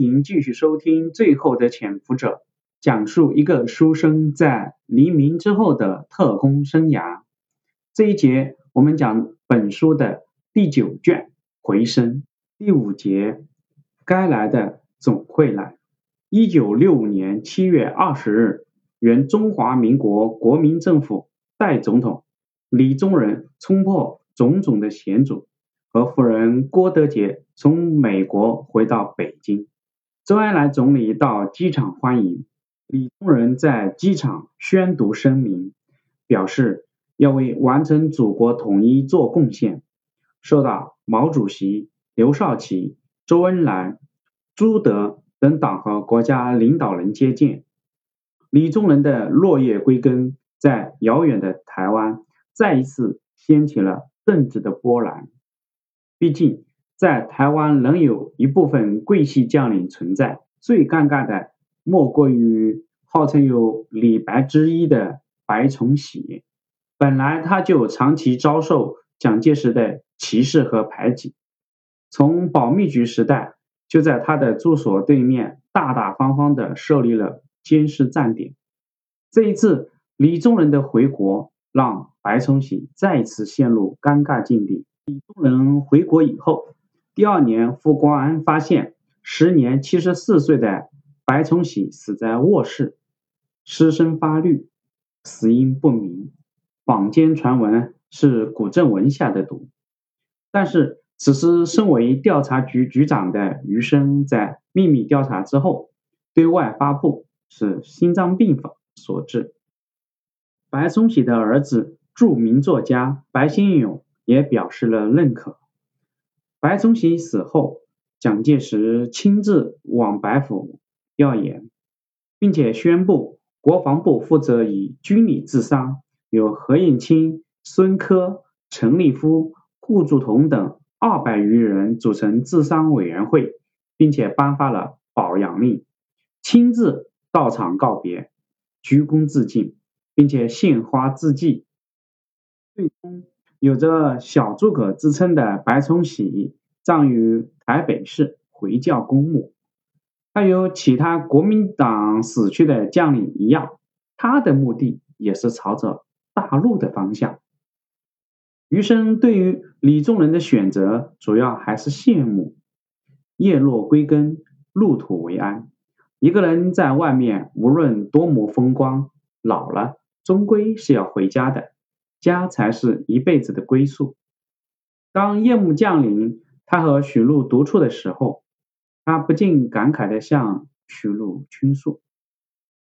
迎继续收听《最后的潜伏者》，讲述一个书生在黎明之后的特工生涯。这一节我们讲本书的第九卷《回声》，第五节该来的总会来。一九六五年七月二十日，原中华民国国民政府代总统李宗仁冲破种种的险阻。和夫人郭德洁从美国回到北京，周恩来总理到机场欢迎李宗仁，在机场宣读声明，表示要为完成祖国统一做贡献，受到毛主席、刘少奇、周恩来、朱德等党和国家领导人接见。李宗仁的落叶归根，在遥远的台湾再一次掀起了政治的波澜。毕竟，在台湾仍有一部分桂系将领存在。最尴尬的莫过于号称有“李白之一”的白崇禧。本来他就长期遭受蒋介石的歧视和排挤，从保密局时代就在他的住所对面大大方方地设立了监视站点。这一次，李宗仁的回国让白崇禧再次陷入尴尬境地。李宗仁回国以后，第二年副国安发现，时年七十四岁的白崇禧死在卧室，尸身发绿，死因不明。坊间传闻是古正文下的毒，但是此时身为调查局局长的余生在秘密调查之后，对外发布是心脏病发所致。白崇禧的儿子，著名作家白先勇。也表示了认可。白崇禧死后，蒋介石亲自往白府调研，并且宣布国防部负责以军礼治丧，由何应钦、孙科、陈立夫、顾祝同等二百余人组成治丧委员会，并且颁发了保养令，亲自到场告别，鞠躬致敬，并且献花致祭。最终。有着“小诸葛”之称的白崇禧葬于台北市回教公墓。他与其他国民党死去的将领一样，他的目的也是朝着大陆的方向。余生对于李宗仁的选择，主要还是羡慕。叶落归根，入土为安。一个人在外面，无论多么风光，老了终归是要回家的。家才是一辈子的归宿。当夜幕降临，他和许禄独处的时候，他不禁感慨的向许禄倾诉：“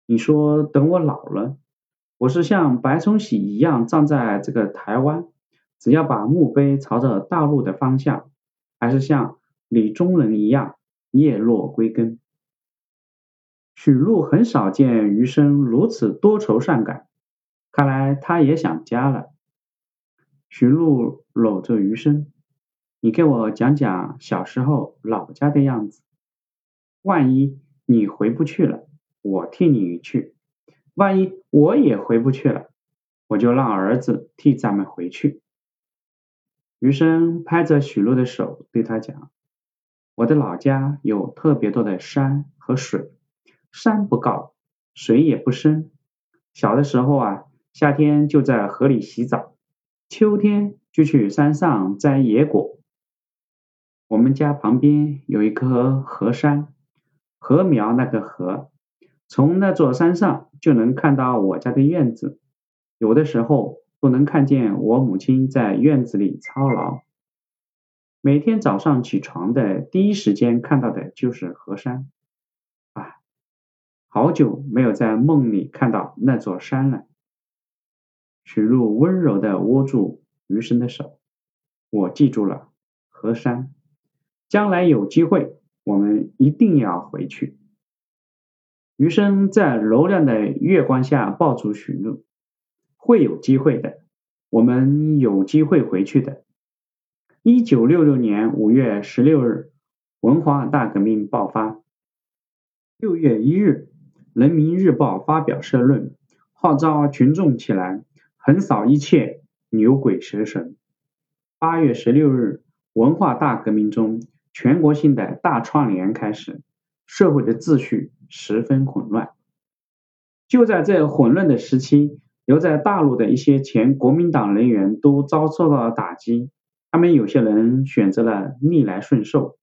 你说等我老了，我是像白崇禧一样站在这个台湾，只要把墓碑朝着大陆的方向，还是像李宗仁一样叶落归根？”许禄很少见余生如此多愁善感。看来他也想家了。徐璐搂着余生，你给我讲讲小时候老家的样子。万一你回不去了，我替你去；万一我也回不去了，我就让儿子替咱们回去。余生拍着许璐的手，对他讲：“我的老家有特别多的山和水，山不高，水也不深。小的时候啊。”夏天就在河里洗澡，秋天就去山上摘野果。我们家旁边有一棵河山，禾苗那个禾，从那座山上就能看到我家的院子，有的时候都能看见我母亲在院子里操劳。每天早上起床的第一时间看到的就是河山。啊，好久没有在梦里看到那座山了。许露温柔地握住余生的手，我记住了河山，将来有机会，我们一定要回去。余生在柔亮的月光下抱住许露，会有机会的，我们有机会回去的。一九六六年五月十六日，文化大革命爆发。六月一日，人民日报发表社论，号召群众起来。横扫一切牛鬼蛇神。八月十六日，文化大革命中全国性的大串联开始，社会的秩序十分混乱。就在这混乱的时期，留在大陆的一些前国民党人员都遭受到了打击。他们有些人选择了逆来顺受，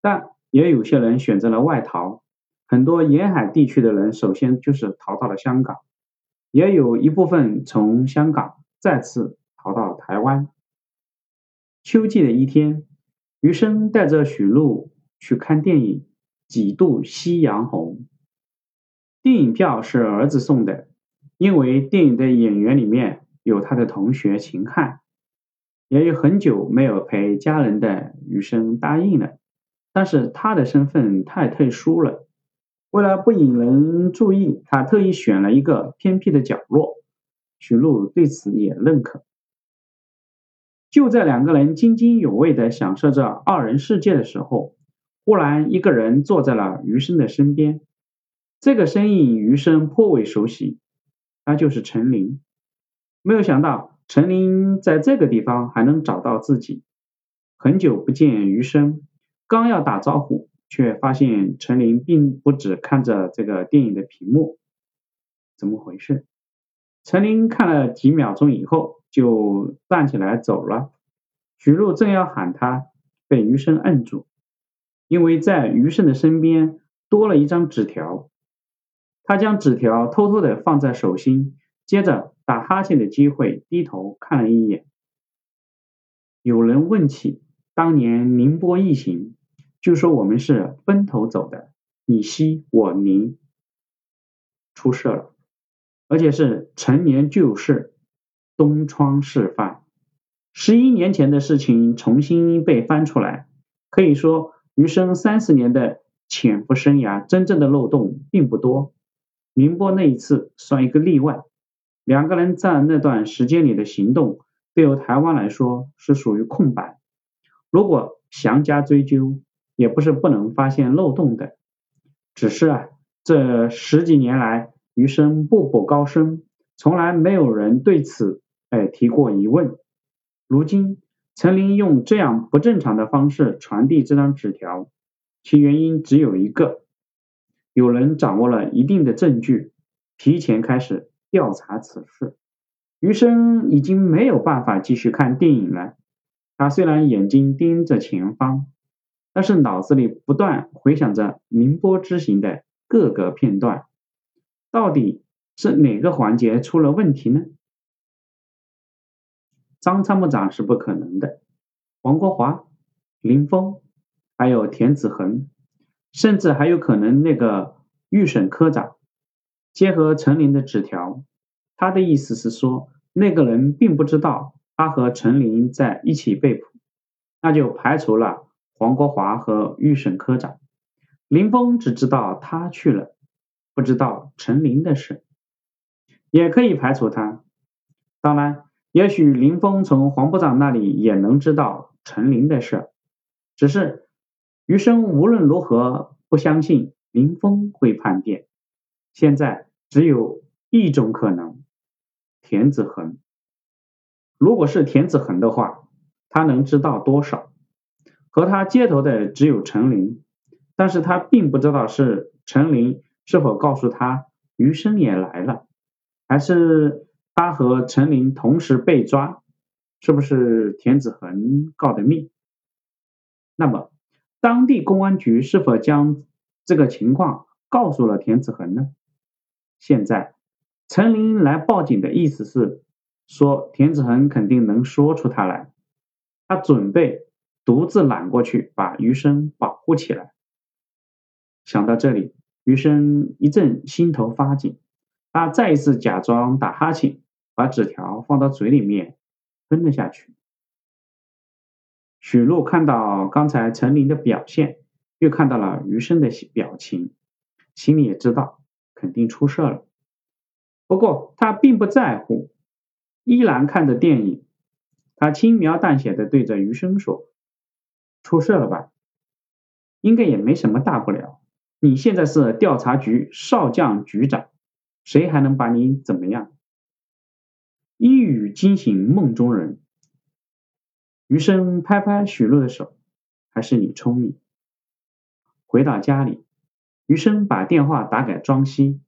但也有些人选择了外逃。很多沿海地区的人首先就是逃到了香港，也有一部分从香港再次逃到台湾。秋季的一天，余生带着许露去看电影《几度夕阳红》。电影票是儿子送的，因为电影的演员里面有他的同学秦汉。也有很久没有陪家人的余生答应了，但是他的身份太特殊了，为了不引人注意，他特意选了一个偏僻的角落。许露对此也认可。就在两个人津津有味地享受着二人世界的时候，忽然一个人坐在了余生的身边。这个身影余生颇为熟悉，他就是陈琳。没有想到。陈琳在这个地方还能找到自己。很久不见余生，刚要打招呼，却发现陈琳并不只看着这个电影的屏幕。怎么回事？陈琳看了几秒钟以后，就站起来走了。徐璐正要喊他，被余生摁住，因为在余生的身边多了一张纸条。他将纸条偷偷的放在手心，接着。打哈欠的机会，低头看了一眼。有人问起当年宁波疫情，就说我们是分头走的，你西我宁，出事了，而且是陈年旧事，东窗事发。十一年前的事情重新被翻出来，可以说余生三十年的潜伏生涯，真正的漏洞并不多。宁波那一次算一个例外。两个人在那段时间里的行动，对于台湾来说是属于空白。如果详加追究，也不是不能发现漏洞的。只是啊，这十几年来，余生步步高升，从来没有人对此哎提过疑问。如今陈琳用这样不正常的方式传递这张纸条，其原因只有一个：有人掌握了一定的证据，提前开始。调查此事，余生已经没有办法继续看电影了。他虽然眼睛盯着前方，但是脑子里不断回想着宁波之行的各个片段。到底是哪个环节出了问题呢？张参谋长是不可能的，黄国华、林峰，还有田子恒，甚至还有可能那个预审科长。结合陈林的纸条，他的意思是说，那个人并不知道他和陈林在一起被捕，那就排除了黄国华和预审科长。林峰只知道他去了，不知道陈琳的事，也可以排除他。当然，也许林峰从黄部长那里也能知道陈琳的事，只是余生无论如何不相信林峰会叛变。现在只有一种可能，田子恒。如果是田子恒的话，他能知道多少？和他接头的只有陈琳，但是他并不知道是陈琳是否告诉他余生也来了，还是他和陈琳同时被抓？是不是田子恒告的密？那么当地公安局是否将这个情况告诉了田子恒呢？现在，陈琳来报警的意思是说，田子恒肯定能说出他来。他准备独自揽过去，把余生保护起来。想到这里，余生一阵心头发紧。他再一次假装打哈欠，把纸条放到嘴里面吞了下去。许露看到刚才陈琳的表现，又看到了余生的表情，心里也知道。肯定出事了，不过他并不在乎，依然看着电影。他轻描淡写的对着余生说：“出事了吧？应该也没什么大不了。你现在是调查局少将局长，谁还能把你怎么样？”一语惊醒梦中人。余生拍拍许露的手：“还是你聪明。”回到家里。余生把电话打给庄西，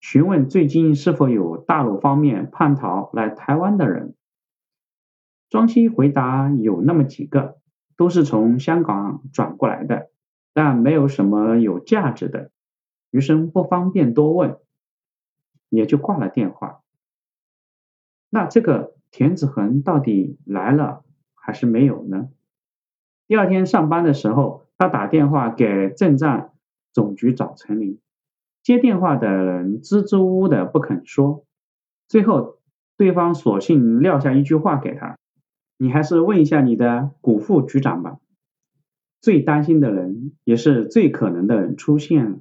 询问最近是否有大陆方面叛逃来台湾的人。庄西回答有那么几个，都是从香港转过来的，但没有什么有价值的。余生不方便多问，也就挂了电话。那这个田子恒到底来了还是没有呢？第二天上班的时候，他打电话给镇站总局找陈林，接电话的人支支吾吾的不肯说，最后对方索性撂下一句话给他。你还是问一下你的古副局长吧。最担心的人，也是最可能的人出现了。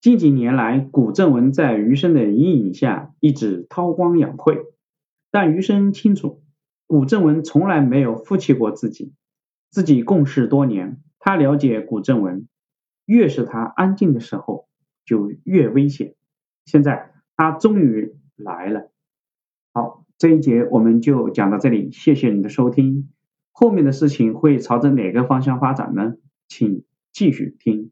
近几年来，古正文在余生的阴影下一直韬光养晦，但余生清楚，古正文从来没有负气过自己。自己共事多年，他了解古正文，越是他安静的时候，就越危险。现在他终于来了。好。这一节我们就讲到这里，谢谢你的收听。后面的事情会朝着哪个方向发展呢？请继续听。